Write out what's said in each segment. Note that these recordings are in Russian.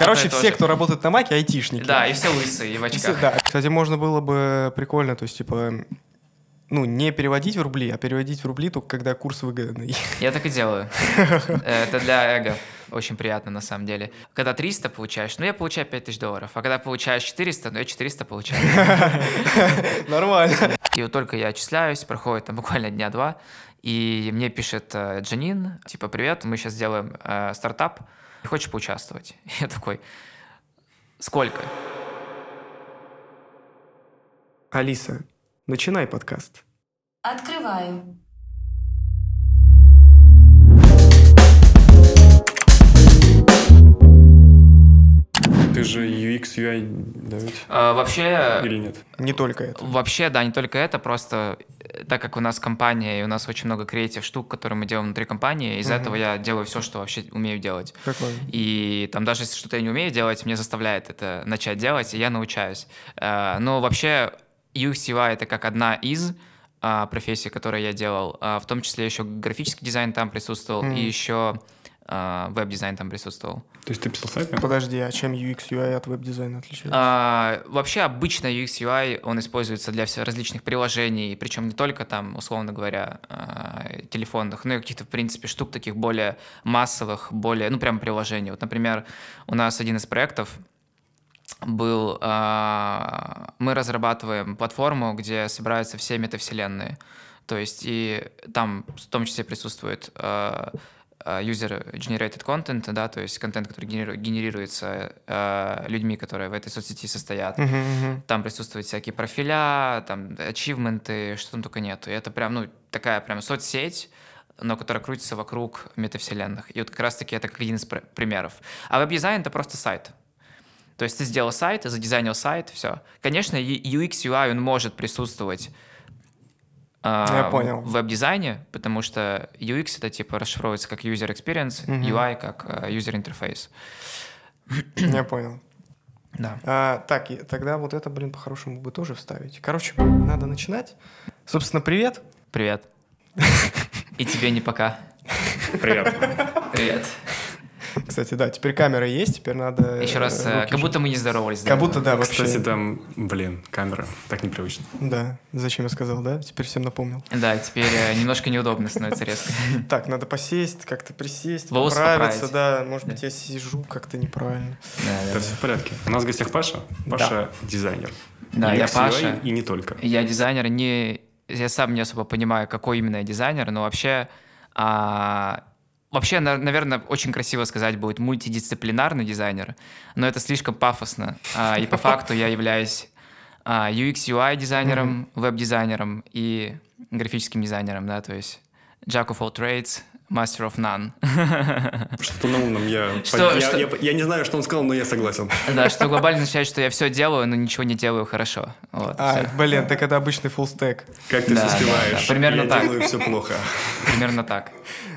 Короче, все, кто работает на маке, айтишники. Да, и все лысые, и в И все- очках. Да. Кстати, можно было бы прикольно, то есть, типа, ну, не переводить в рубли, а переводить в рубли только когда курс выгодный. Я так и делаю. Это для эго. Очень приятно, на самом деле. Когда 300 получаешь, ну, я получаю 5000 долларов. А когда получаешь 400, ну, я 400 получаю. Нормально. И вот только я отчисляюсь, проходит там буквально дня два, и мне пишет э, Джанин, типа, привет, мы сейчас сделаем э, стартап, хочешь поучаствовать? Я такой, сколько? Алиса, начинай подкаст. Открываю. Ты же UX, UI, да ведь? Э, вообще, Или нет? Не только это. Вообще, да, не только это, просто э, так как у нас компания, и у нас очень много креатив штук, которые мы делаем внутри компании, из-за Мгм. этого я делаю все, что вообще умею делать. Прикольно. И там даже если что-то я не умею делать, мне заставляет это начать делать, и я научаюсь. Э, Но вообще UX UI это как одна из а, профессий, которые я делал. А, В том числе еще графический дизайн там присутствовал, Мгм. и еще а, веб-дизайн там присутствовал. То есть ты писал сайты? Подожди, а чем UX, UI от веб-дизайна отличается? А, вообще обычно UX UI, он используется для всех различных приложений, причем не только там, условно говоря, а, телефонных, но и каких-то, в принципе, штук таких более массовых, более, ну, прям приложений. Вот, например, у нас один из проектов был, а, мы разрабатываем платформу, где собираются все метавселенные. То есть и там в том числе присутствует а, а, user-generated content, да, то есть контент, который генерируется а, людьми, которые в этой соцсети состоят. Мгм, мгм. Там присутствуют всякие профиля, там ачивменты, что там только нету. И это прям, ну, такая прям соцсеть, но которая крутится вокруг метавселенных. И вот как раз-таки это как один из пр- примеров. А веб-дизайн — это просто сайт. То есть ты сделал сайт, задизайнил сайт, все. Конечно, UX, UI, он может присутствовать Я в- понял. в веб-дизайне, потому что UX это типа расшифровывается как user experience, Мгм. UI как э, user interface. Я понял. Да. А, так, и тогда вот это, блин, по-хорошему бы тоже вставить. Короче, надо начинать. Собственно, привет. Привет. И тебе не пока. Привет. Привет. Кстати, да, теперь камера есть, теперь надо... Еще раз, э, э, руки как будто мы не здоровались. до Как этого. будто, да, вообще. Кстати, там, блин, камера. Так непривычно. Да, зачем я сказал, да? Теперь всем напомнил. Да, теперь э, немножко неудобно становится резко. Так, надо посесть, как-то присесть, Волосы поправиться, поправить. да. Может Да. быть, я сижу как-то неправильно. Да, да, Это да. все в порядке. У нас в гостях Паша. Паша дизайнер. Да, я Паша. И не только. Я дизайнер, не... Я сам не особо понимаю, какой именно я дизайнер, но вообще... а, Вообще, наверное, очень красиво сказать будет мультидисциплинарный дизайнер, но это слишком пафосно. А, И по факту я являюсь а, UX-UI дизайнером, веб-дизайнером и графическим дизайнером, да, то есть Jack of all trades, master of none. Что на умном я... Что- я, что- я- я не знаю, что он сказал, но я согласен. Да, что глобально означает, что я все делаю, но ничего не делаю хорошо. Вот, А, всё. блин, так это обычный full stack. Как ты Да, все да, успеваешь? да, примерно я так. делаю все плохо. примерно так.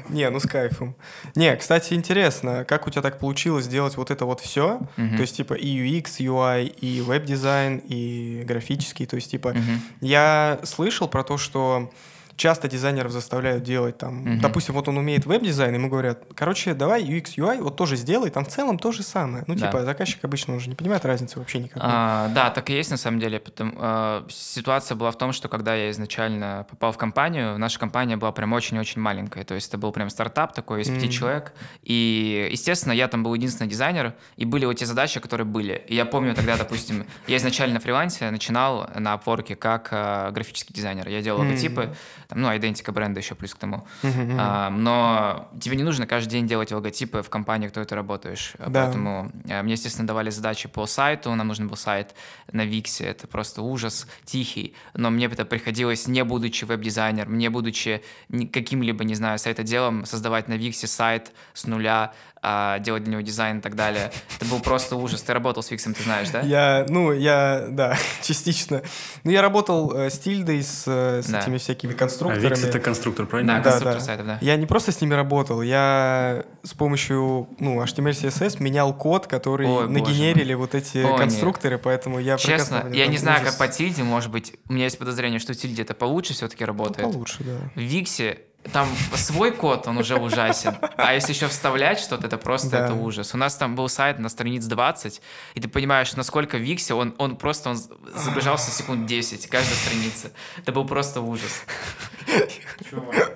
Не, ну с кайфом. Не, кстати, интересно, как у тебя так получилось сделать вот это вот все? Мгм. То есть, типа, и UX, UI, и веб-дизайн, и графический. То есть, типа, Мгм. я слышал про то, что часто дизайнеров заставляют делать там, Мгм. допустим, вот он умеет веб-дизайн, ему говорят, короче, давай UX, UI, вот тоже сделай, там в целом то же самое. Ну, Да. типа, заказчик обычно он же не понимает разницы вообще никакой. А, да, так и есть на самом деле. Потом, а, ситуация была в том, что когда я изначально попал в компанию, наша компания была прям очень-очень маленькая. То есть это был прям стартап такой из пяти Мгм. человек. И, естественно, я там был единственный дизайнер, и были вот те задачи, которые были. И я помню тогда, допустим, я изначально на фрилансе начинал на опорке как а, графический дизайнер. Я делал логотипы, там, ну, идентика бренда еще плюс к тому. А, но тебе не нужно каждый день делать логотипы в компании, кто ты работаешь. Да. Поэтому а, мне, естественно, давали задачи по сайту. Нам нужен был сайт на Виксе. Это просто ужас тихий. Но мне это приходилось, не будучи веб-дизайнером, не будучи каким-либо, не знаю, сайтоделом, создавать на Виксе сайт с нуля, а, делать для него дизайн и так далее. Это был просто ужас. Ты работал с Виксом, ты знаешь, да? Я, ну, я, да, частично. Ну, я работал э, с тильдой, с, э, с Да. этими всякими А конструкторами. Викс это конструктор, правильно? Да, Да, конструктор да. сайтов, да. Я не просто с ними работал, я с помощью ну, HTML, CSS менял код, который Ой, боже нагенерили вот эти Ой, конструкторы, поэтому я Честно, я не знаю, ужас. как по тильде, может быть, у меня есть подозрение, что тильде это получше все-таки Ну, работает. получше, да. В Виксе там свой код, он уже ужасен. А если еще вставлять что-то, это просто Да. это ужас. У нас там был сайт на страниц 20, и ты понимаешь, насколько в Виксе он, он просто он загружался секунд 10, каждая страница. Это был просто ужас.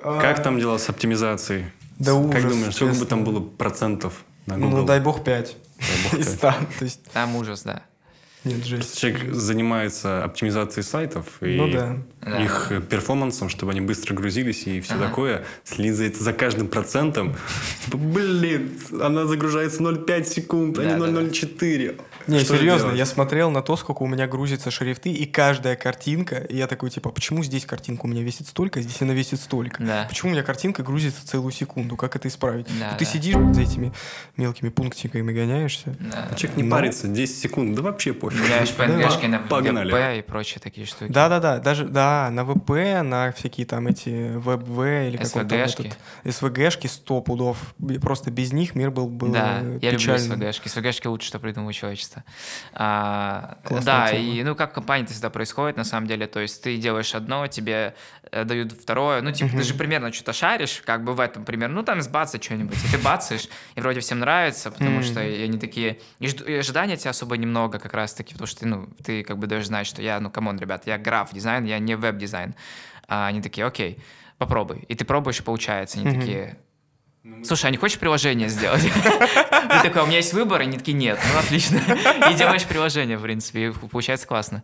Как там дела с оптимизацией? Да Как ужас, думаешь, сколько бы там было процентов на Google? Ну, дай бог 5 Дай бог из пять. 100. То есть, Там ужас, да. Нет, жесть. Человек занимается оптимизацией сайтов и Ну да. Да. их э, перформансом, чтобы они быстро грузились и все Ага. такое, следит за каждым процентом. Типа, блин, она загружается 0,5 секунд, а не Да, да, да. 0,04. Не, Что серьезно, я смотрел на то, сколько у меня грузятся шрифты, и каждая картинка, и я такой, типа, почему здесь картинка у меня весит столько, а здесь она весит столько? Да. Почему у меня картинка грузится целую секунду? Как это исправить? Да, Ну, ты да. сидишь за этими мелкими пунктиками гоняешься. Да. А человек не Ну. парится, 10 секунд, да вообще пофиг. Меняешь PNG-шки на Погнали. VP и прочие такие штуки. Да-да-да, даже, да, на ВП, на всякие там эти WebV или как он там SVG-шки. этот, SVG-шки 100 пудов. Просто без них мир был бы Да, я люблю. СВГшки. СВГшки лучше, что придумало человечество. А, Классная да, тема. и ну как это всегда происходит, на самом деле. То есть ты делаешь одно, тебе э, дают второе. Ну, типа, ты же примерно что-то шаришь, как бы в этом примерно. Ну, там сбацать что-нибудь. И ты бацаешь, и вроде всем нравится, потому что они такие... И, жд- и ожидания тебя особо немного как раз-таки, потому что ты, ну, ты как бы даже знаешь, что я, ну, come on, ребят, я граф-дизайн, я не веб-дизайн. А они такие, окей, попробуй. И ты пробуешь, и получается. Они Мгм. такие, Слушай, а не хочешь приложение сделать? Ты такой, «А у меня есть выбор, и они такие, нет, ну отлично. И делаешь приложение, в принципе, и получается классно.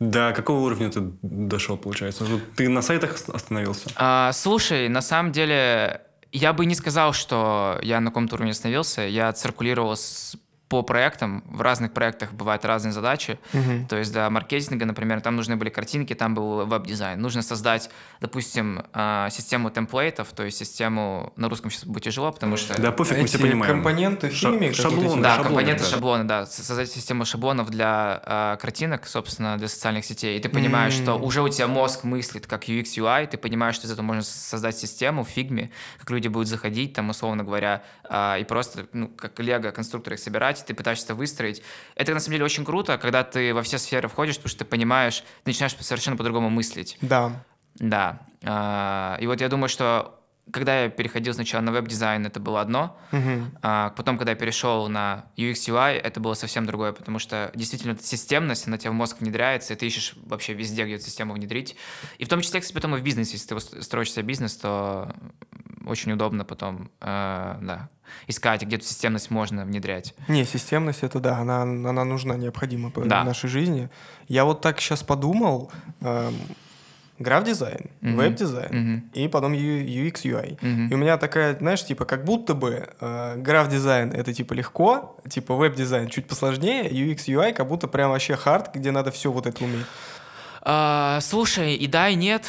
До какого уровня ты дошел, получается? Ты на сайтах ос- остановился? А, слушай, на самом деле, я бы не сказал, что я на каком-то уровне остановился. Я циркулировал с- по проектам. В разных проектах бывают разные задачи. Мгм. То есть для маркетинга, например, там нужны были картинки, там был веб-дизайн. Нужно создать, допустим, а, систему template ов, то есть систему, на русском сейчас будет тяжело, потому что... Да пофиг, мы все понимаем. компоненты в Ша- шаблоны, Да, шаблоны, компоненты, да. шаблоны, да. Создать систему шаблонов для а, картинок, собственно, для социальных сетей. И ты понимаешь, что М. уже у тебя мозг мыслит как UX, UI, ты понимаешь, что из этого можно создать систему в фигме, как люди будут заходить, там, условно говоря, а, и просто, ну, как лего конструкторы их собирать, ты пытаешься это выстроить. Это, на самом деле, очень круто, когда ты во все сферы входишь, потому что ты понимаешь, ты начинаешь совершенно по-другому мыслить. Да. Да. А, И вот я думаю, что когда я переходил сначала на веб-дизайн, это было одно, Мгм. а потом, когда я перешел на UX UI, это было совсем другое, потому что действительно эта системность, она тебе в мозг внедряется, и ты ищешь вообще везде, где эту систему внедрить. И в том числе, кстати, потом и в бизнесе, если ты строишь себе бизнес, то очень удобно потом э, да, искать, где эту системность можно внедрять. Не, системность это да, она, она нужна, необходима Да. в нашей жизни. Я вот так сейчас подумал, эм, граф-дизайн, Мгм. веб-дизайн Мгм. и потом UX, UI. Мгм. И у меня такая, знаешь, типа, как будто бы э, граф-дизайн это типа легко, типа веб-дизайн чуть посложнее, UX, UI как будто прям вообще hard, где надо все вот это уметь. А, слушай, и да, и нет.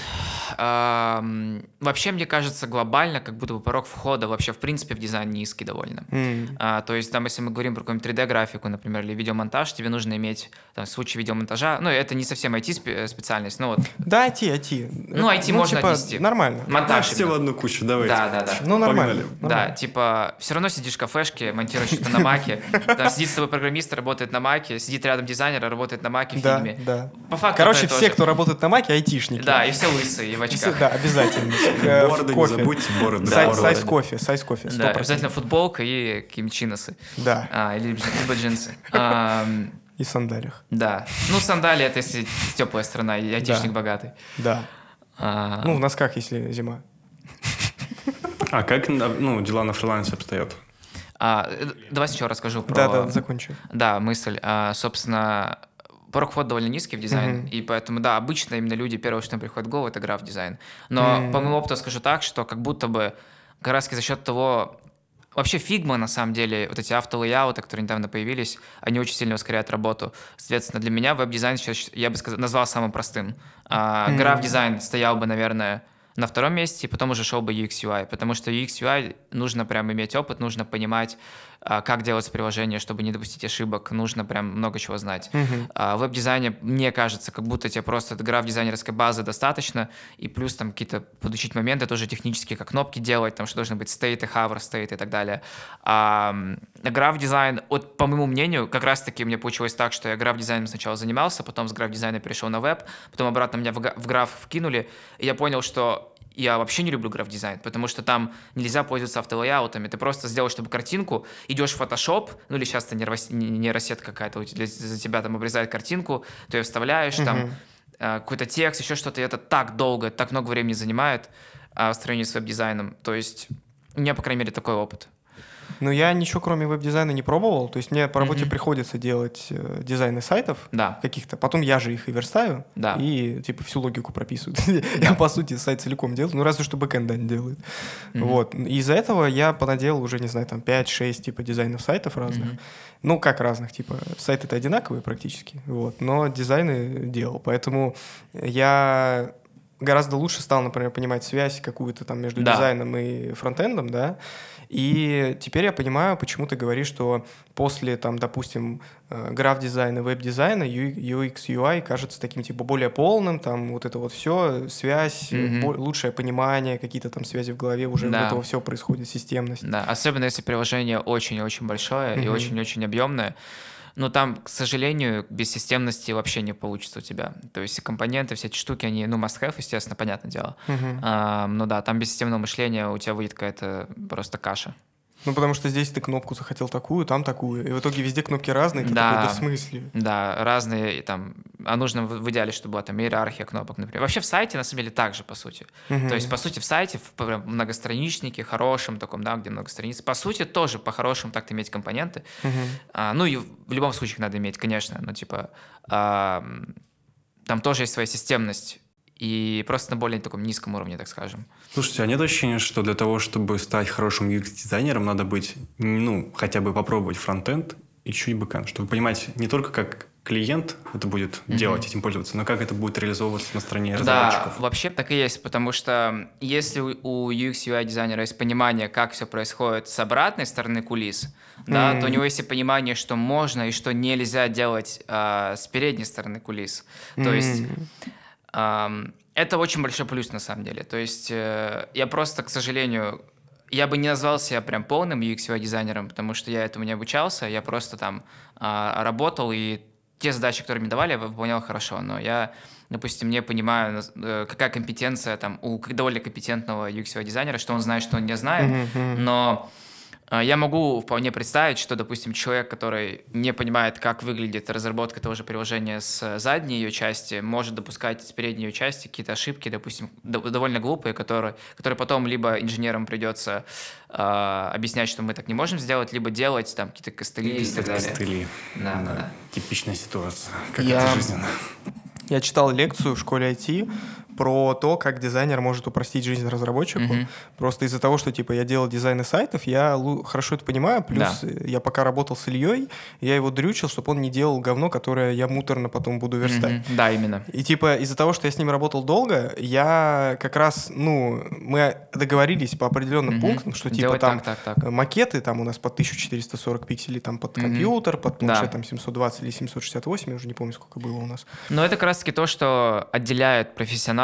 Ам, вообще, мне кажется, глобально, как будто бы порог входа вообще, в принципе, в дизайн низкий довольно. М. А, то есть, там, если мы говорим про какую-нибудь 3D-графику, например, или видеомонтаж, тебе нужно иметь, там, в случае видеомонтажа, ну, это не совсем IT-специальность, но вот Да, IT, IT. Ну, IT можно типа, отнести. Нормально. монтаж все в одну кучу, давайте. Да, да, да. Ну, нормально. Погнали. Да, нормально. типа, все равно сидишь в кафешке, монтируешь что-то на маке, там сидит с тобой программист, работает на маке, сидит рядом дизайнер, работает на маке в Да, фильме. да. По факту Короче, то все, кто работает на маке, айтишники. Да, и все лысые, и в Все- очках. Да, обязательно. Э, Бороды не кофе. забудьте, бороды. Сай- бороды. Сайз кофе, сайз кофе, Да, 100%. обязательно футболка и какие-нибудь чиносы. Да, А, или джинсы. И сандалиях. да. Ну, сандали это если теплая страна, и айтишник богатый. Да. А, Ну, в носках, если зима. А как ну, дела на фрилансе обстоят? а, э, давай сначала расскажу про... Да, да, закончу. Да, мысль. А, собственно, порог входа довольно низкий в дизайн, Мгм. и поэтому, да, обычно именно люди, первое, что им приходит в голову, это граф-дизайн. Но М. по моему опыту скажу так, что как будто бы как раз за счет того... Вообще фигма, на самом деле, вот эти auto layout ы, которые недавно появились, они очень сильно ускоряют работу. Соответственно, для меня веб-дизайн сейчас, я бы сказал, назвал самым простым. А, Мгм. Граф-дизайн стоял бы, наверное, на втором месте, и потом уже шел бы UX UI, потому что UX UI нужно прям иметь опыт, нужно понимать, как делать приложение, чтобы не допустить ошибок, нужно прям много чего знать. А в веб-дизайне, мне кажется, как будто тебе просто граф дизайнерской базы достаточно, и плюс там какие-то подучить моменты тоже технические, как кнопки делать, там что должны быть стейты, hover state и так далее. А граф-дизайн, вот по моему мнению, как раз-таки мне получилось так, что я граф-дизайном сначала занимался, потом с граф-дизайна перешел на веб, потом обратно меня в граф вкинули, и я понял, что я вообще не люблю граф-дизайн, потому что там нельзя пользоваться автолейаутами. Ты просто сделал, чтобы картинку, идешь в Photoshop, ну или сейчас это нейрос- нейросетка какая-то за тебя там обрезает картинку, ты ее вставляешь, там Мгм. э, какой-то текст, еще что-то, и это так долго, так много времени занимает а, в сравнении с веб-дизайном. То есть у меня, по крайней мере, такой опыт. Но я ничего кроме веб-дизайна не пробовал. То есть мне по работе Мгм. приходится делать э, дизайны сайтов Да, каких-то. Потом я же их и верстаю. Да. И типа всю логику прописываю. Я, по сути, сайт целиком делаю. Ну, разве что бэкэнд не делаю. Мгм. Вот. Из-за этого я понаделал уже, не знаю, там 5-6 типа дизайнов сайтов разных. Мгм. Ну, как разных, типа, сайты-то одинаковые практически, вот, но дизайны делал, поэтому я гораздо лучше стал, например, понимать связь какую-то там между Да. дизайном и фронтендом, да, и теперь я понимаю, почему ты говоришь, что после, там, допустим, э, граф-дизайна, веб-дизайна UX, UI кажется таким, типа, более полным, там, вот это вот все, связь, бо- лучшее понимание, какие-то там связи в голове, уже Да. этого все происходит, системность. Да, особенно если приложение очень-очень большое и Мгм. очень-очень объемное. Но там, к сожалению, без системности вообще не получится у тебя. То есть компоненты, все эти штуки, они, ну, must-have, естественно, понятное дело. Мгм. А, ну да, там без системного мышления у тебя выйдет какая-то просто каша. Ну, потому что здесь ты кнопку захотел такую, там такую. И в итоге везде кнопки разные. Ты Да. такой, да в смысле? Да, разные там, а нужно в в идеале, чтобы была там иерархия кнопок, например. Вообще в сайте, на самом деле, так же, по сути. Мгм. То есть, по сути, в сайте, в прям многостраничнике, хорошем таком, да, где много страниц, по сути, тоже по-хорошему так-то иметь компоненты. Мгм. А, ну и в любом случае их надо иметь, конечно, но типа а, там тоже есть своя системность и просто на более таком низком уровне, так скажем. Слушайте, а нет ощущения, что для того, чтобы стать хорошим UX-дизайнером, надо быть, ну, хотя бы попробовать фронтенд и чуть бэкэнд, чтобы понимать не только как клиент это будет Мгм. делать, этим пользоваться, но как это будет реализовываться на стороне Да, разработчиков. вообще так и есть, потому что если у UX UI дизайнера есть понимание, как все происходит с обратной стороны кулис, да, Мгм. то у него есть и понимание, что можно и что нельзя делать а, с передней стороны кулис. То есть М. Ам, Это очень большой плюс на самом деле. То есть э, я просто, к сожалению, я бы не назвал себя прям полным UX UI дизайнером, потому что я этому не обучался, я просто там а, работал и те задачи, которые мне давали, я выполнял хорошо, но я, допустим, не понимаю, э, какая компетенция там у довольно компетентного UX UI дизайнера, что он знает, что он не знает, но я могу вполне представить, что, допустим, человек, который не понимает, как выглядит разработка того же приложения с задней ее части, может допускать с передней ее части какие-то ошибки, допустим, до- довольно глупые, которые, которые потом либо инженерам придется а, объяснять, что мы так не можем сделать, либо делать там какие-то костыли и так далее. Костыли. Да, да, да. Типичная ситуация. Как Я- это жизненно. Я читал лекцию в школе IT про то, как дизайнер может упростить жизнь разработчику. Мгм. Просто из-за того, что типа я делал дизайны сайтов, я хорошо это понимаю. Плюс Да. я пока работал с Ильей, я его дрючил, чтобы он не делал говно, которое я муторно потом буду верстать. Мгм. Да, именно. И типа из-за того, что я с ним работал долго, я как раз, ну, мы договорились по определенным Мгм. пунктам, что типа Делать там так, так, так. макеты там у нас под 1440 пикселей, там под Мгм. компьютер, под Да. планшет там 720 или 768, я уже не помню, сколько было у нас. Но это как раз-таки то, что отделяет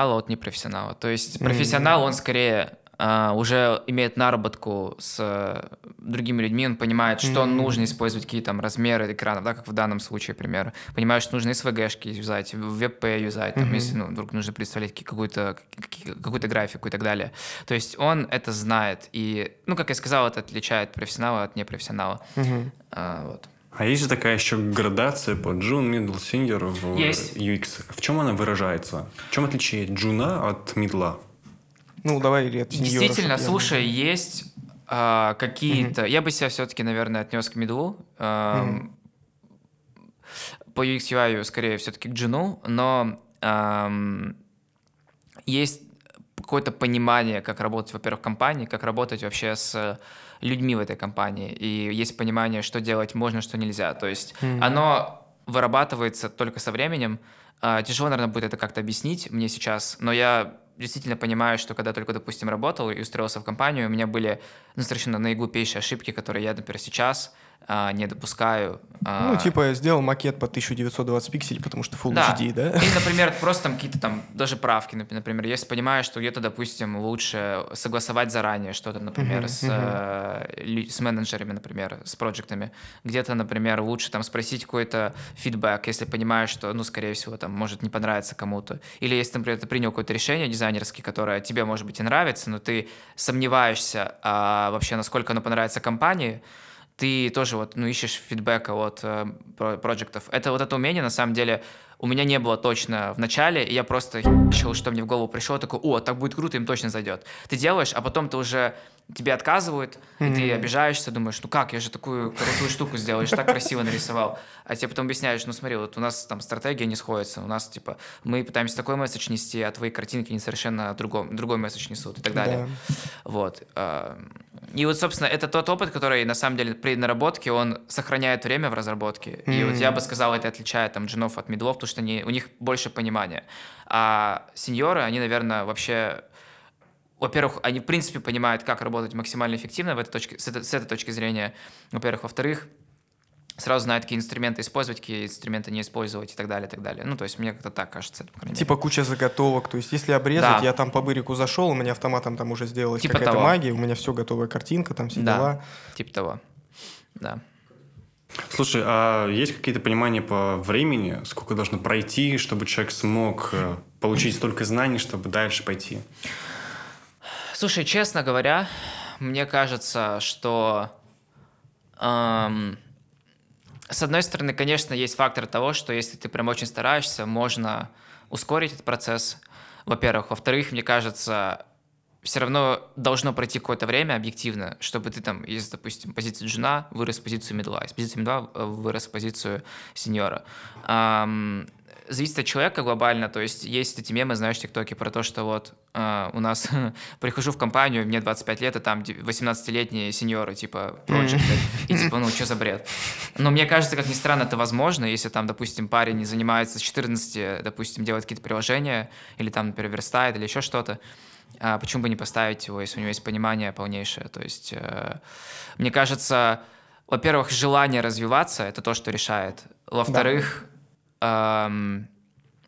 профессионала от непрофессионала. То есть профессионал, он скорее а, уже имеет наработку с э, другими людьми, он понимает, что Мгм. нужно использовать, какие там размеры экранов, да, как в данном случае, к примеру. Понимает, что нужно SVG-шки юзать, WebP юзать, там, Мгм. если ну, вдруг нужно представлять какую-то, какую-то графику и так далее. То есть он это знает. И, ну, как я сказал, это отличает профессионала от непрофессионала. Мгм. А, вот. А есть же такая еще градация по джун, мидл, синьор в Есть. UX. В чем она выражается? В чем отличие джуна от мидла? Ну, давай, или от сеньора, Действительно, чтоб я- слушай, есть а, какие-то... Я бы себя все-таки, наверное, отнес к медлу. ам, По UX UI скорее все-таки к джуну, но ам, есть какое-то понимание, как работать, во-первых, в компании, как работать вообще с людьми в этой компании. И есть понимание, что делать можно, что нельзя. То есть Мгм. оно вырабатывается только со временем. А, Тяжело, наверное, будет это как-то объяснить мне сейчас, но я действительно понимаю, что когда только, допустим, работал и устроился в компанию, у меня были ну, совершенно наиглупейшие ошибки, которые я, например, сейчас а, не допускаю. А, Ну, типа, сделал макет по 1920 пикселей, потому что Full да. HD, да? Или, например, просто там какие-то там даже правки, нап- например, если понимаешь, что где-то, допустим, лучше согласовать заранее что-то, например, Мгм, с, лю- с менеджерами, например, с проектами, где-то, например, лучше там спросить какой-то фидбэк, если понимаешь, что, ну, скорее всего, там может не понравиться кому-то. Или если, например, ты принял какое-то решение дизайнерское, которое тебе, может быть, и нравится, но ты сомневаешься а, вообще, насколько оно понравится компании, ты тоже вот, ну, ищешь фидбэка от э, про- проектов. Это вот это умение, на самом деле, у меня не было точно в начале, и я просто херачил, что мне в голову пришло, такой, о, так будет круто, им точно зайдет. Ты делаешь, а потом ты уже, тебе отказывают, и ты обижаешься, думаешь, ну как, я же такую крутую штуку сделал, я же так красиво нарисовал. А тебе потом объясняешь, ну смотри, вот у нас там стратегия не сходится, у нас, типа, мы пытаемся такой месседж нести, а твои картинки не совершенно другом, другой месседж несут и так далее. Да. Вот. а, И вот, собственно, это тот опыт, который, на самом деле, при наработке, он сохраняет время в разработке. И вот я бы сказал, это отличает там джинов от медлов, потому что они, у них больше понимания. А сеньоры, они, наверное, вообще... Во-первых, они, в принципе, понимают, как работать максимально эффективно в этой точке, с, этой, с этой точки зрения. Во-первых. Во-вторых, сразу знают, какие инструменты использовать, какие инструменты не использовать и так далее, и так далее. Ну, то есть мне как-то так кажется. это, по крайней мере. Типа куча заготовок. То есть, если обрезать, Да. я там по бырику зашел, у меня автоматом там уже сделалась Типа какая-то того. магия, у меня все готовая картинка, там все Да. дела. Типа того. Да. Слушай, а есть какие-то понимания по времени, сколько должно пройти, чтобы человек смог э, получить столько знаний, чтобы дальше пойти? Слушай, честно говоря, мне кажется, что эм, с одной стороны, конечно, есть фактор того, что если ты прям очень стараешься, можно ускорить этот процесс. Во-первых. Во-вторых, мне кажется, все равно должно пройти какое-то время объективно, чтобы ты там из, допустим, позиции джуна вырос в позицию медла, из позиции медла э, вырос в позицию сеньора. Ам, зависит от человека глобально, то есть есть эти мемы, знаешь, в ТикТоке про то, что вот э, у нас прихожу в компанию, мне 25 лет, и там 18-летние сеньоры, типа, проекты, и типа, ну, что за бред? Но мне кажется, как ни странно, это возможно, если там, допустим, парень не занимается с 14, допустим, делает какие-то приложения, или там, например, верстает, или еще что-то, а почему бы не поставить его, если у него есть понимание полнейшее? То есть, э, мне кажется, во-первых, желание развиваться — это то, что решает. Во-вторых, эм,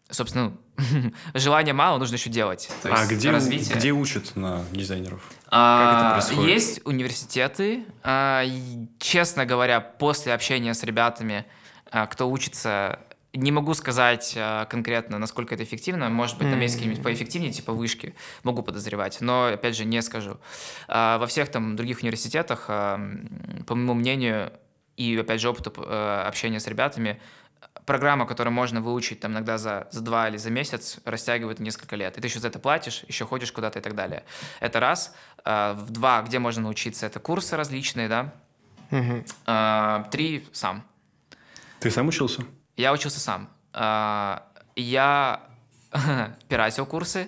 собственно, желания мало, нужно еще делать. То а есть где, развитие. где учат на дизайнеров? А, Как это происходит? Есть университеты. а, и, Честно говоря, после общения с ребятами, а, кто учится, не могу сказать а, конкретно, насколько это эффективно. Может быть, там есть какие-нибудь поэффективнее, типа вышки, могу подозревать, но, опять же, не скажу. А, Во всех там других университетах, а, по моему мнению, и, опять же, опыту э, общения с ребятами, программа, которую можно выучить там иногда за, за два или за месяц, растягивает несколько лет. И ты еще за это платишь, еще ходишь куда-то и так далее. Это раз. А, В два, где можно научиться, это курсы различные, да. А, Три, сам. Ты сам учился? Я учился сам. А, Я пиратил курсы.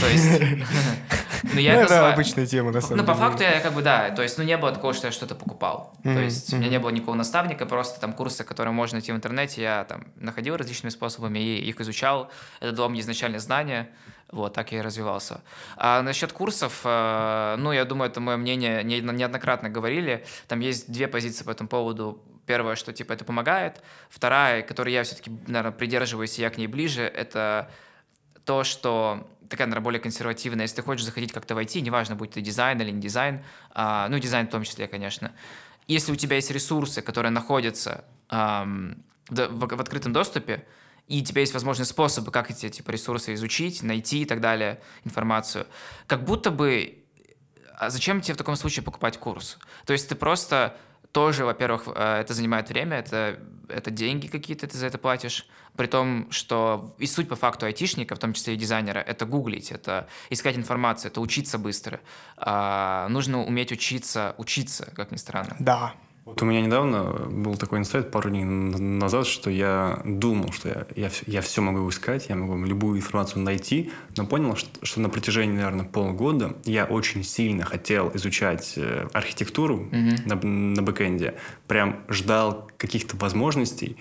То есть... Ну, я Ну, это называю- обычная тема, на самом ну, по деле. факту я как бы, да, то есть, ну, не было такого, что я что-то покупал. То есть, у меня не было никакого наставника, просто там курсы, которые можно найти в интернете, я там находил различными способами и их изучал. Это дало мне изначально знания, вот, так я и развивался. А насчет курсов, э, ну, я думаю, это мое мнение, не- неоднократно говорили, там есть две позиции по этому поводу. Первое, что, типа, это помогает. Вторая, которой я все-таки, наверное, придерживаюсь, и я к ней ближе, это то, что такая, наверное, более консервативная. Если ты хочешь заходить как-то в IT, неважно, будет это дизайн или не дизайн, а, ну, дизайн в том числе, конечно. Если у тебя есть ресурсы, которые находятся в, в- в открытом доступе, и у тебя есть возможные способы, как эти типа, ресурсы изучить, найти и так далее, информацию, как будто бы а зачем тебе в таком случае покупать курс? То есть ты просто тоже, во-первых, э, это занимает время, это, это деньги какие-то ты за это платишь, при том, что и суть по факту айтишника, в том числе и дизайнера, это гуглить, это искать информацию, это учиться быстро. А, нужно уметь учиться, учиться, как ни странно. Да. Вот у меня недавно был такой инсайт пару дней назад, что я думал, что я, я, я все могу искать, я могу любую информацию найти, но понял, что, что на протяжении, наверное, полгода я очень сильно хотел изучать э, архитектуру на, на бэкэнде, прям ждал каких-то возможностей.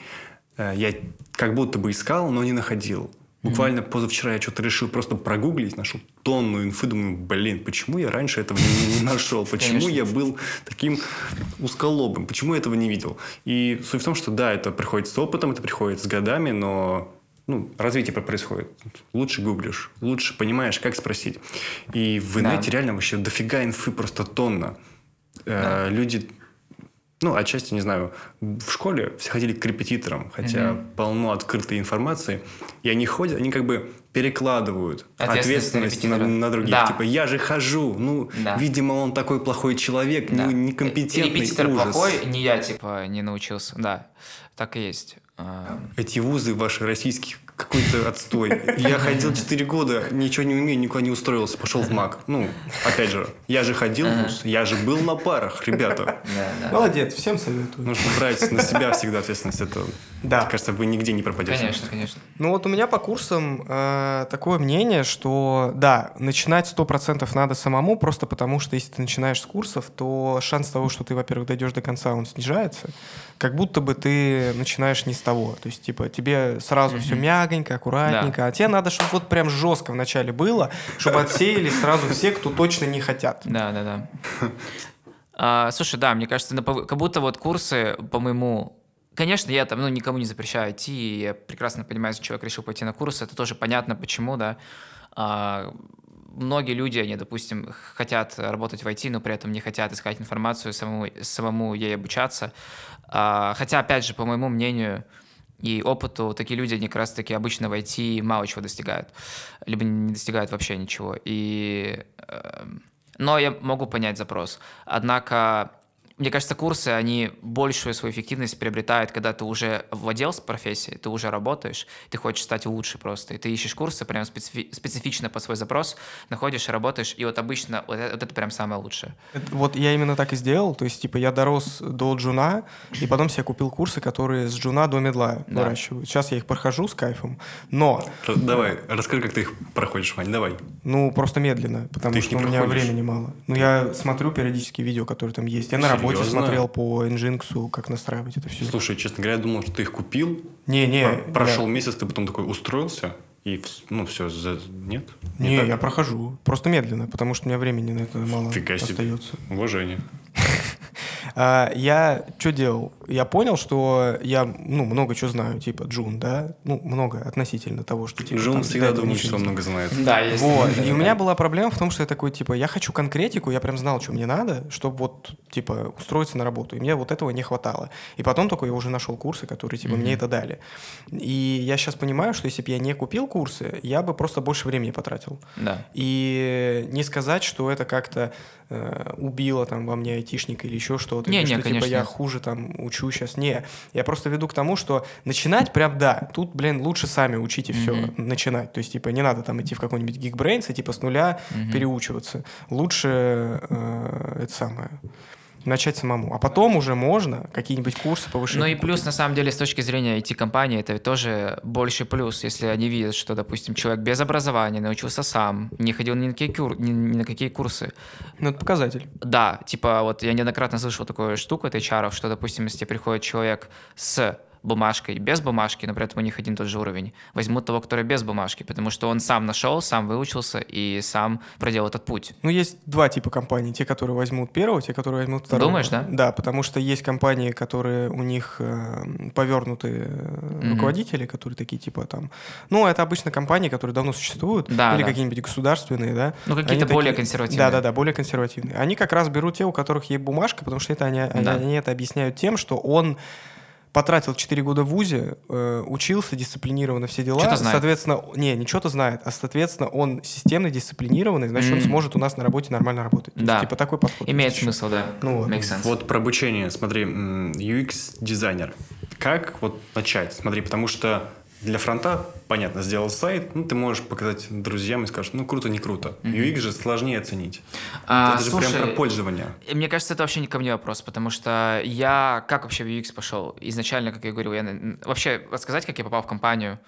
Э, я как будто бы искал, но не находил. Буквально позавчера я что-то решил просто прогуглить, нашел тонну инфы, думаю, блин, почему я раньше этого не, не нашел? Почему Конечно. я был таким узколобым? Почему я этого не видел? И суть в том, что да, это приходит с опытом, это приходит с годами, но ну, развитие происходит. Лучше гуглишь, лучше понимаешь, как спросить. И в Да. инете реально вообще дофига инфы, просто тонна. Э, Люди, ну, отчасти, не знаю, в школе все ходили к репетиторам, хотя полно открытой информации, и они ходят, они как бы перекладывают Ответственность ответственность, на на, других. Да. Типа, я же хожу, ну, Да. видимо, он такой плохой человек, Да. ну, некомпетентный, Репетитор ужас. плохой, не я, типа, не научился. Да, так и есть. Эти вузы ваши российские какой-то отстой. Я ходил 4 года, ничего не умею, никуда не устроился, пошел в МАК. Ну, опять же, я же ходил в ВУЗ, я же был на парах, ребята. да, да. Молодец, всем советую. Нужно брать на себя всегда ответственность. Это, Да. мне кажется, вы нигде не пропадете. Конечно, конечно. Ну вот у меня по курсам э, такое мнение, что да, начинать 100% надо самому, просто потому что если ты начинаешь с курсов, то шанс того, что ты, во-первых, дойдешь до конца, он снижается, как будто бы ты начинаешь не с того. То есть, типа, тебе сразу все мягонько, аккуратненько, а тебе надо, чтобы вот прям жестко вначале было, чтобы отсеялись сразу все, кто точно не хотят. Да, да, да. А, слушай, да, мне кажется, как будто вот курсы, по моему... Конечно, я там, ну, никому не запрещаю идти, и я прекрасно понимаю, если человек решил пойти на курсы, это тоже понятно, почему, да. А, многие люди, они, допустим, хотят работать в IT, но при этом не хотят искать информацию, самому, самому ей обучаться. А, хотя, опять же, по моему мнению и опыту, такие люди, они как раз-таки обычно в IT мало чего достигают, либо не достигают вообще ничего. И эм, но я могу понять запрос. Однако, мне кажется, курсы, они большую свою эффективность приобретают, когда ты уже владел с профессией, ты уже работаешь, ты хочешь стать лучше просто, и ты ищешь курсы прям специфи- специфично под свой запрос, находишь и работаешь, и вот обычно вот это, вот это прям самое лучшее. Это- Вот я именно так и сделал. То есть, типа, я дорос до джуна, и потом себе купил курсы, которые с джуна до медла Да. выращивают. Сейчас я их прохожу с кайфом, но, Давай, расскажи, как ты их проходишь, Вань, давай. ну, просто медленно, потому Ты что у меня проходишь? времени мало. Ну, я смотрю периодически видео, которые там есть. Я на работе смотрел по Nginx, как настраивать это все. Слушай, честно говоря, я думал, что ты их купил, Не-не, Про- прошел я- месяц, ты потом такой устроился, и, ну, все, нет? Не, так? я прохожу. Просто медленно, потому что у меня времени на это мало Фига себе. остается. Уважение. А, я что делал? Я понял, что я ну, много чего знаю, типа Джун, да? Ну, много относительно того, что типа. Джун там всегда думает, что не много знает. Да, есть. Вот. И у меня была проблема в том, что я такой, типа, я хочу конкретику, я прям знал, что мне надо, чтобы вот, типа, устроиться на работу. И мне вот этого не хватало. И потом только я уже нашел курсы, которые, типа, мне это дали. И я сейчас понимаю, что если бы я не купил курсы, я бы просто больше времени потратил. Да. И не сказать, что это как-то э, убило там во мне айтишника или еще что-то. Не, или не, что, конечно, типа, я хуже там учу сейчас. Не, я просто веду к тому, что начинать прям да. Тут, блин, лучше сами учите все Мгм. начинать. То есть, типа, не надо там идти в какой-нибудь Geekbrains и типа с нуля Мгм. переучиваться. Лучше э, это самое начать самому. А потом уже можно какие-нибудь курсы повышения. Ну и плюс, на самом деле, с точки зрения IT-компании, это тоже больше плюс, если они видят, что, допустим, человек без образования научился сам, не ходил ни на какие, кур- ни, ни на какие курсы. Ну, это показатель. Да, типа вот я неоднократно слышал такую штуку от HR, что, допустим, если тебе приходит человек с бумажкой без бумажки, но при этом у них один и тот же уровень, возьмут того, который без бумажки, потому что он сам нашел, сам выучился и сам проделал этот путь. Ну, есть два типа компаний. Те, которые возьмут первого, те, которые возьмут второго. Думаешь, да? Да, потому что есть компании, которые у них э, повернутые Мгм. руководители, которые такие типа там... Ну, это обычно компании, которые давно существуют. Да, или да. какие-нибудь государственные, да. Ну, какие-то Они более такие- консервативные. Да-да-да, более консервативные. Они как раз берут те, у которых есть бумажка, потому что это они, они- Да. они это объясняют тем, что он потратил 4 года в ВУЗе, э, учился дисциплинированно все дела. Чё-то знает. Соответственно, не, не что-то знает, а, соответственно, он системно дисциплинированный, значит, он М. сможет у нас на работе нормально работать. То есть, Да. типа такой подход. Имеет ещё. смысл, да. Ну вот. Make sense. Вот про обучение, смотри, UX-дизайнер. Как вот начать? Смотри, потому что для фронта, понятно, сделал сайт, ну, ты можешь показать друзьям и скажешь, ну, круто, не круто. UX же сложнее оценить. А, это же слушай, прям про пользование. И Мне кажется, это вообще не ко мне вопрос, потому что я как вообще в UX пошел? Изначально, как я говорил, я вообще рассказать, как я попал в компанию.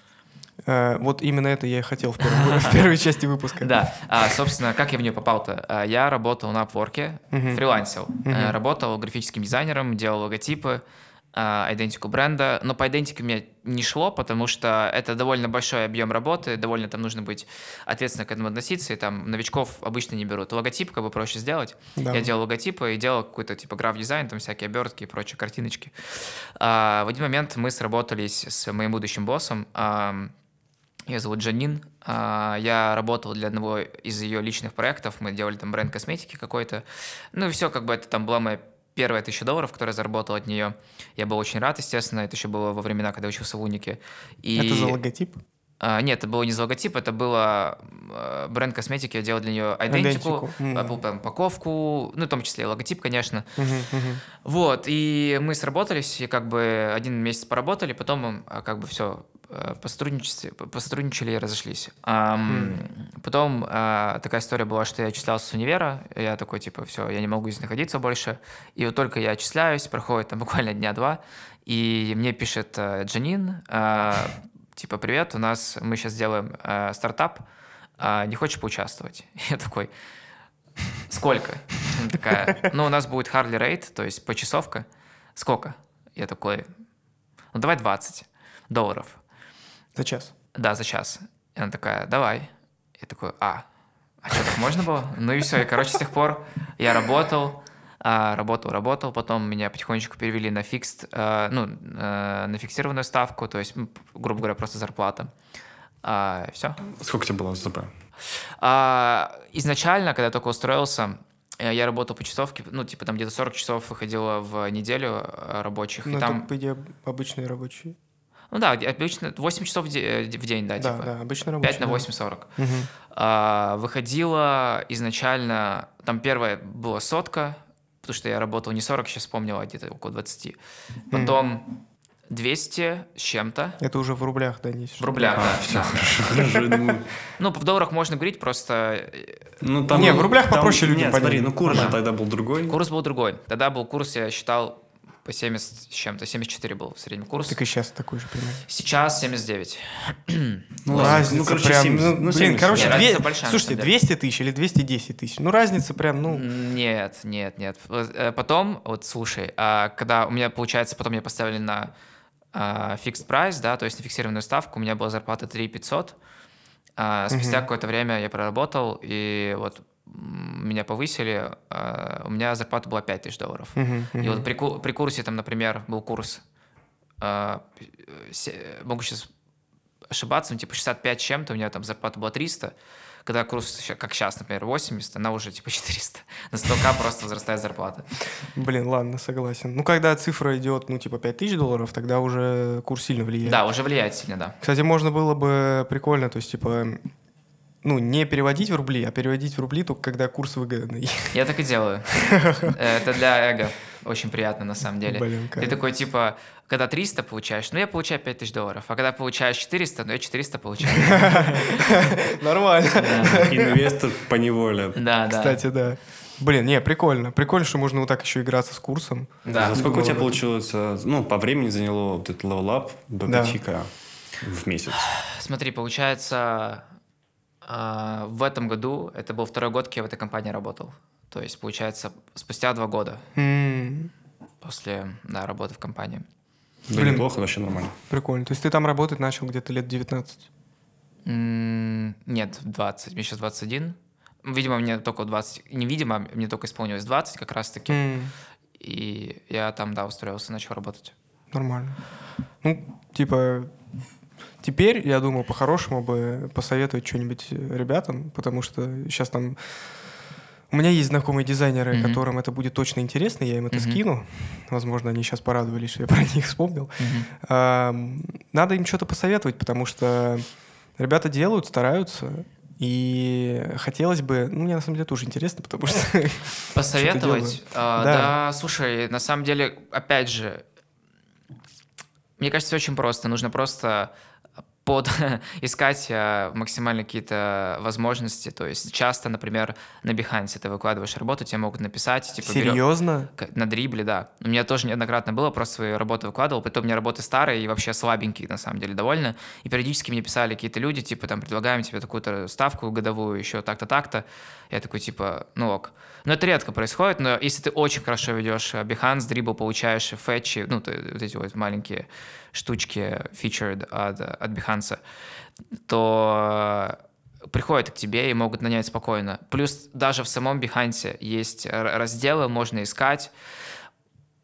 Э, вот именно это я и хотел в первой, в первой части выпуска. Да, а, собственно, как я в нее попал-то? А, Я работал на Upwork, фрилансил. Э, работал графическим дизайнером, делал логотипы, а, идентику бренда, но по идентике мне не шло, потому что это довольно большой объем работы, довольно там нужно быть ответственно к этому относиться, и там новичков обычно не берут. Логотип как бы проще сделать. Да. Я делал логотипы и делал какой-то типа граф-дизайн, там всякие обертки и прочие картиночки. А, в один момент мы сработались с моим будущим боссом, а, ее зовут Джанин. А, Я работал для одного из ее личных проектов. Мы делали там бренд косметики какой-то. Ну и все, как бы это там была моя первая тысяча долларов, которую я заработал от нее. Я был очень рад, естественно. Это еще было во времена, когда учился в Унике. И... Это за логотип? А, нет, это было не за логотип, это было э, бренд косметики, я делал для нее идентику, а, мгм. был там упаковку, ну, в том числе и логотип, конечно. Мгм. Вот, и мы сработались, и как бы один месяц поработали, потом а, как бы все посотрудничали, посотрудничали и разошлись. Ам, Потом а, такая история была, что я отчислялся с универа, я такой, типа, все, я не могу здесь находиться больше. И вот только я отчисляюсь, проходит там буквально дня два, и мне пишет э, Джанин, типа, привет, у нас, мы сейчас делаем э, стартап, а, не хочешь поучаствовать? Я такой, сколько? Она такая, ну, у нас будет Harley Rate, то есть почасовка. Сколько? Я такой, ну, давай 20 долларов. За час. Да, за час. И она такая, давай. Я такой, а, а что, так можно было? Ну и все, и, короче, с тех пор я работал, а, работал, работал, потом меня потихонечку перевели на фикст, а, ну, а, на фиксированную ставку, то есть, грубо говоря, просто зарплата. все. Сколько тебе было ЗП? А, изначально, когда я только устроился, э, я работал по часовке, ну, типа там где-то 40 часов выходило в неделю э, рабочих. Ну, и там, по идее, обычные рабочие. Ну да, обычно 8 часов в де- в день, да, Да, типа. да, обычно рабочие. 5 на да. 8 40. Мгм. А, выходило изначально, там первое было сотка, потому что я работал не 40, сейчас вспомнил, а где-то около 20. Потом 200 с чем-то. Это уже в рублях, да, не В рублях, да, Все да. хорошо. Ну, в долларах можно говорить, просто э, Ну, Не, в рублях там- попроще людям Нет, смотри, ну курс же Да. тогда был другой. курс был другой. Тогда был курс, я считал, по 70 с чем-то, 74 был в среднем курс. Так и сейчас такой же примерно. Сейчас 79. Ну, ладно, разница ну, короче, прям, 70, ну, ну, блин, 70. короче, Не, две- разница большая, на слушайте, самом деле. 200 тысяч или 210 тысяч, ну, разница прям, ну, Нет, нет, нет. Э, Потом, вот слушай, а, когда у меня, получается, потом меня поставили на а, fixed прайс, да, то есть на фиксированную ставку, у меня была зарплата 3 500. А, Спустя Мгм. какое-то время я проработал, и вот меня повысили, а, у меня зарплата была 5 тысяч долларов. мгм, И мгм. вот при, при курсе, там, например, был курс, а, могу сейчас ошибаться, ну, типа 65 с чем-то, у меня там зарплата была 300, когда курс, как сейчас, например, 80, она уже типа 400. На 100к просто возрастает зарплата. Блин, ладно, согласен. Ну, когда цифра идет, ну, типа 5000 долларов, тогда уже курс сильно влияет. Да, уже влияет сильно, да. Кстати, можно было бы прикольно, то есть, типа, ну, не переводить в рубли, а переводить в рубли только когда курс выгодный. Я так и делаю. Это для эго очень приятно, на самом деле. Блин, Ты такой, типа, когда 300 получаешь, ну, я получаю 5000 долларов, а когда получаешь 400, ну, я 400 получаю. Нормально. Инвестор по неволе. Да, да. Кстати, да. Блин, не, прикольно. Прикольно, что можно вот так еще играться с курсом. Да. За сколько у тебя получилось, э, ну, по времени заняло вот этот up до Да. 5к в месяц? Смотри, получается, а, в этом году, это был второй год, как я в этой компании работал. То есть, получается, спустя два года М, после да, работы в компании. Да Блин. неплохо, вообще нормально. Прикольно. То есть ты там работать начал где-то лет 19? М, Нет, в 20. Мне сейчас 21. Видимо, мне только 20. Невидимо, мне только исполнилось 20 как раз-таки. М, И я там, да, устроился, начал работать. Нормально. Ну, типа, теперь, я думаю, по-хорошему бы посоветовать что-нибудь э, ребятам, потому что сейчас там... У меня есть знакомые дизайнеры, Мгм. которым это будет точно интересно, я им это Мгм. скину. Возможно, они сейчас порадовались, что я про них вспомнил. Ам, Надо им что-то посоветовать, потому что ребята делают, стараются, и хотелось бы... Ну, мне на самом деле тоже интересно, потому что... Посоветовать? А, Да. да, слушай, на самом деле, опять же, мне кажется, очень просто. Нужно просто под искать э, максимально какие-то возможности. То есть часто, например, на Behance ты выкладываешь работу, тебе могут написать, типа, Серьезно? к- на дрибле, да. У меня тоже неоднократно было, просто свои работы выкладывал, потом у меня работы старые и вообще слабенькие, на самом деле, довольно. И периодически мне писали какие-то люди, типа, там, предлагаем тебе такую-то ставку годовую, еще так-то, так-то. Я такой, типа, ну ок. Но это редко происходит, но если ты очень хорошо ведешь э, Behance, дрибл, получаешь фетчи, ну, ты- вот эти вот маленькие штучки, featured от, от Behance, то э, приходят к тебе и могут нанять спокойно. Плюс даже в самом Behance есть разделы, можно искать.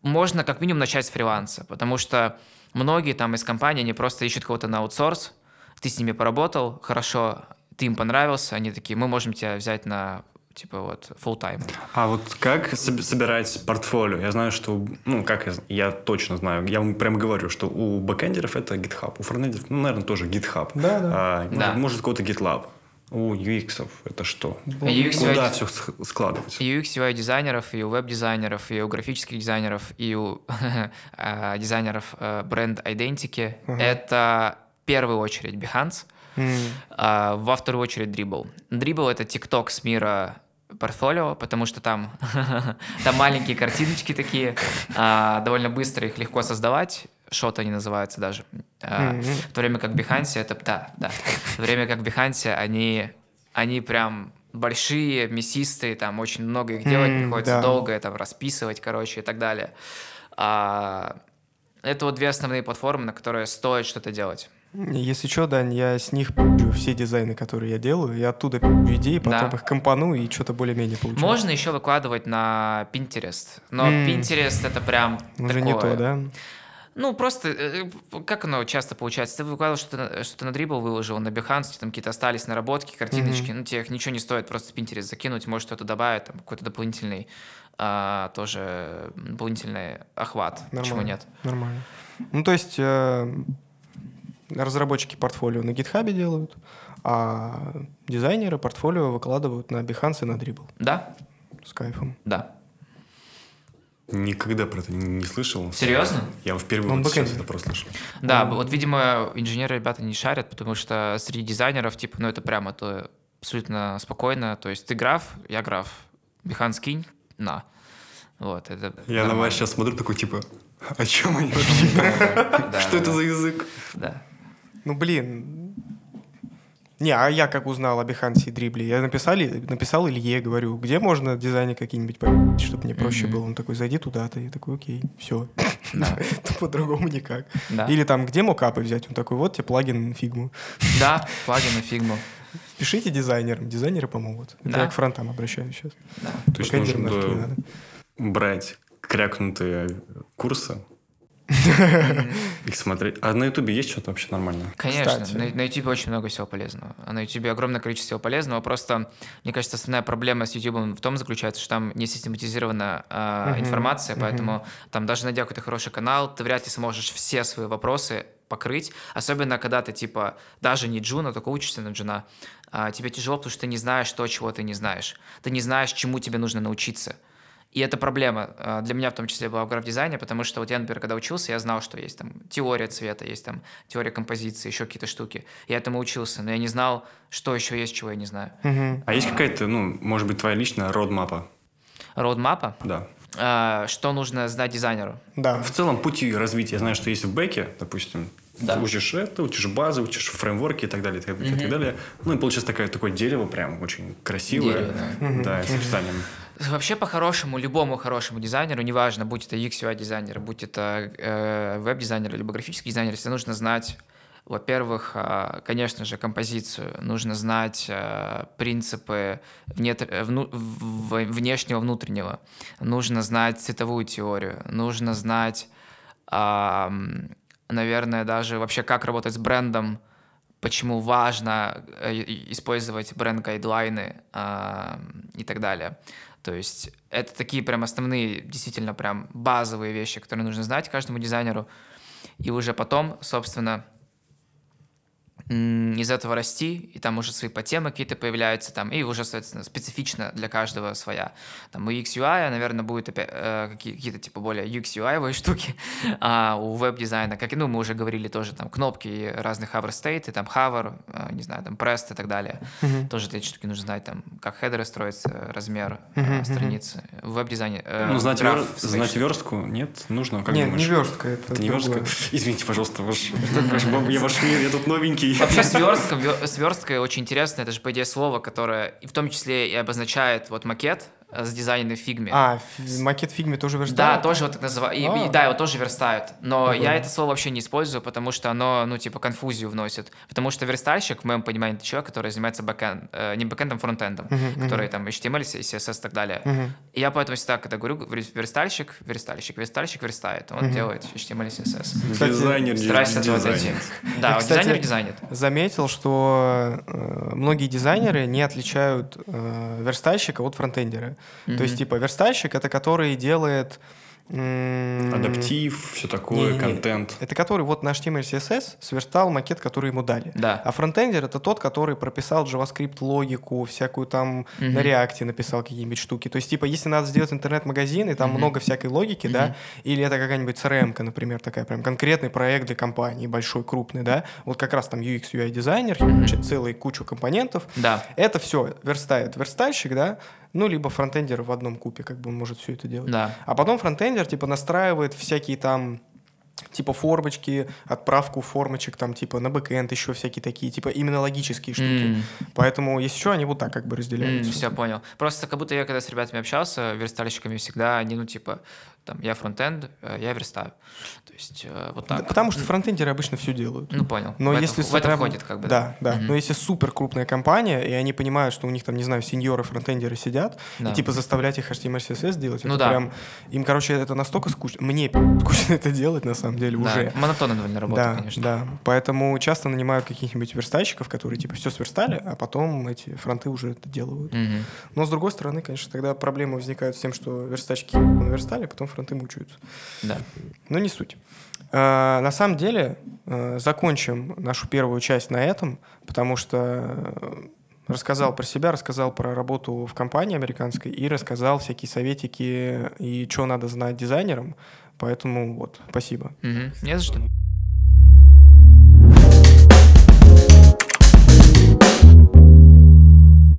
Можно как минимум начать с фриланса, потому что многие там из компаний, они просто ищут кого-то на аутсорс, ты с ними поработал, хорошо, ты им понравился, они такие, мы можем тебя взять на типа вот full time. А вот как соб- собирать портфолио? Я знаю, что, ну, как я, я точно знаю, я вам прям говорю, что у бэкэндеров это GitHub, у фронтендеров, ну, наверное, тоже GitHub. Да, да. А, Да. Может, кого-то GitLab. У UX это что? UX Куда UI все складывать? И у UX, UI дизайнеров, и у веб-дизайнеров, и у графических дизайнеров, и у э, дизайнеров э, бренд идентики. Это в первую очередь Behance, М, а во вторую очередь Dribble. Dribble — это TikTok с мира портфолио, потому что там, там маленькие картиночки такие, а, довольно быстро их легко создавать, шот они называются даже. А. В то время как Behance это, да, да, в то время как Behance они, они прям большие, мясистые, там очень много их делать, приходится долго там расписывать, короче, и так далее. А, это вот две основные платформы, на которые стоит что-то делать. Если что, Дань, я с них пи***ю все дизайны, которые я делаю, и оттуда пи***ю идеи, потом Да. их компону и что-то более-менее получаю. Можно еще выкладывать на Pinterest, но М. Pinterest это прям Уже не такое. то, да? Ну, просто, э, как оно часто получается? Ты выкладывал что-то, что-то на Dribble выложил, на Behance, там какие-то остались наработки, картиночки, ну, тебе их ничего не стоит просто в Pinterest закинуть, может что-то добавить, там, какой-то дополнительный, а, тоже дополнительный охват, почему Нормально. нет? Нормально. Ну, то есть э, разработчики портфолио на GitHub делают, а дизайнеры портфолио выкладывают на Behance и на Dribble Да? с кайфом. Да. Никогда про это не, слышал. Серьезно? Я впервые Он вот сейчас это просто слышу. Да, Мгм. вот, видимо, инженеры ребята не шарят, потому что среди дизайнеров, типа, ну, это прямо то абсолютно спокойно. То есть ты граф, я граф, Behance кинь, на. Вот, это Я на вас сейчас смотрю такой, типа, о чем они вообще? Что это за язык? Да. Ну, блин. Не, а я как узнал о Behance и Дрибле? Я написали, написал Илье, говорю, где можно дизайны какие-нибудь по***ть, чтобы мне проще Мгм. было? Он такой, зайди туда-то. Я такой, окей, все. Да. По-другому никак. Да. Или там, где мокапы взять? Он такой, вот тебе плагин фигму. Да, плагины фигму. Пишите дизайнерам, дизайнеры помогут. Это Да. я к фронтам обращаюсь сейчас. Да. То есть нужно нафиг не надо. брать крякнутые курсы, их смотреть. А на Ютубе есть что-то вообще нормальное? Конечно, на, на YouTube очень много всего полезного. А на YouTube огромное количество всего полезного. Просто, мне кажется, основная проблема с YouTube в том заключается, что там не систематизирована а, информация, поэтому там даже найдя какой-то хороший канал, ты вряд ли сможешь все свои вопросы покрыть, особенно когда ты типа даже не джуна, только учишься на джуна, а, тебе тяжело, потому что ты не знаешь то, чего ты не знаешь. Ты не знаешь, чему тебе нужно научиться. И это проблема а, для меня в том числе была в граф-дизайне, потому что вот я, например, когда учился, я знал, что есть там теория цвета, есть там теория композиции, еще какие-то штуки. Я этому учился, но я не знал, что еще есть, чего я не знаю. Мгм. А есть какая-то, ну, может быть, твоя личная родмапа? Роудмапа, Да. а, что нужно знать дизайнеру. Да. В целом пути развития. Я знаю, что есть в бэке, допустим, Да. ты учишь это, учишь базы, учишь фреймворки и так далее, и так далее, и так далее. Ну и получается такое, такое дерево прям очень красивое. Дерево, да. Да, с описанием. Вообще, по-хорошему, любому хорошему дизайнеру, неважно, будь это UX, UI дизайнер, будь это э, веб-дизайнер, либо графический дизайнер, тебе нужно знать, во-первых, а, конечно же, композицию, нужно знать э, принципы внешнего, внутреннего, нужно знать цветовую теорию, нужно знать, наверное, даже вообще, как работать с брендом, почему важно э, использовать бренд-гайдлайны и так далее. То есть это такие прям основные, действительно прям базовые вещи, которые нужно знать каждому дизайнеру. И уже потом, собственно, из этого расти, и там уже свои подтемы какие-то появляются, там, и уже, соответственно, специфично для каждого своя. Там у UX UI, наверное, будет опять, э, какие- какие-то типа более UX UI штуки, а у веб-дизайна, как и, ну, мы уже говорили тоже, там, кнопки разных hover state, и там hover, э, не знаю, там, press и так далее. Тоже эти штуки нужно знать, там, как хедеры строятся, размер э, страницы. В веб-дизайне... э, Ну, знать, вер- знать верстку нет? Нужно? Как Нет, думаешь? не верстка, это Это не верстка? Извините, пожалуйста, ваш... Я ваш мир, я тут новенький. Вообще сверстка, сверстка очень интересно, это же, по идее, слово, которое в том числе и обозначает вот макет с дизайном в фигме. А, макет фигме тоже Да, верстают? тоже вот так называют. И, А. и да, его тоже верстают. Но Прикольно. я это слово вообще не использую, потому что оно, ну, типа, конфузию вносит. Потому что верстальщик, в моем понимании, это человек, который занимается бэкэнд, э, не бэкэндом, фронтендом, который там HTML, CSS и так далее. И я поэтому всегда, когда говорю вер- верстальщик, верстальщик, верстальщик верстает, он делает HTML и CSS. Кстати, Дизайнер Стараюсь от этого дизайнер. Да, вот кстати, дизайнер дизайнит. Заметил, что э, многие дизайнеры не отличают э, верстальщика от фронтендера. То есть, типа, верстальщик — это который делает... Адаптив, все такое, Не-не-не. контент. Это который вот на HTML, CSS сверстал макет, который ему дали. Да. А фронтендер — это тот, который прописал JavaScript логику, всякую там на реакте написал какие-нибудь штуки. То есть, типа, если надо сделать интернет-магазин, и там много всякой логики, да, или это какая-нибудь CRM, например, такая прям конкретный проект для компании, большой, крупный, да, вот как раз там UX, UI дизайнер, херачит целую кучу компонентов, Да. это все верстает верстальщик, да, ну, либо фронтендер в одном купе, как бы он может все это делать. Да. А потом фронтендер, типа, настраивает всякие там типа формочки, отправку формочек там типа на бэкэнд, еще всякие такие, типа именно логические штуки. М. Поэтому, если что, они вот так как бы разделяются. все, понял. Просто как будто я, когда с ребятами общался, верстальщиками всегда, они, ну, типа, там, я фронтенд, э, я верстаю. То есть, э, вот Да, так. потому что фронтендеры обычно все делают. Ну, понял. Но в это- если в это прям- входит, как бы. Да, да. Но если супер крупная компания, и они понимают, что у них там, не знаю, сеньоры фронтендеры сидят, Да. и типа заставлять их HTML, CSS делать, Ну это да. прям... Им, короче, это настолько скучно. Мне скучно это делать, на самом деле, Да, уже. Монотонно довольно работа, да, конечно. да. Поэтому часто нанимают каких-нибудь верстальщиков, которые типа все сверстали, а потом эти фронты уже это делают. Мгм. Но с другой стороны, конечно, тогда проблемы возникают с тем, что верстальщики наверстали, а потом фронты мучаются. Да. Но не суть. А, на самом деле, э, закончим нашу первую часть на этом, потому что э, рассказал про себя, рассказал про работу в компании американской и рассказал всякие советики и что надо знать дизайнерам. Поэтому вот, спасибо. Мгм. Не за что.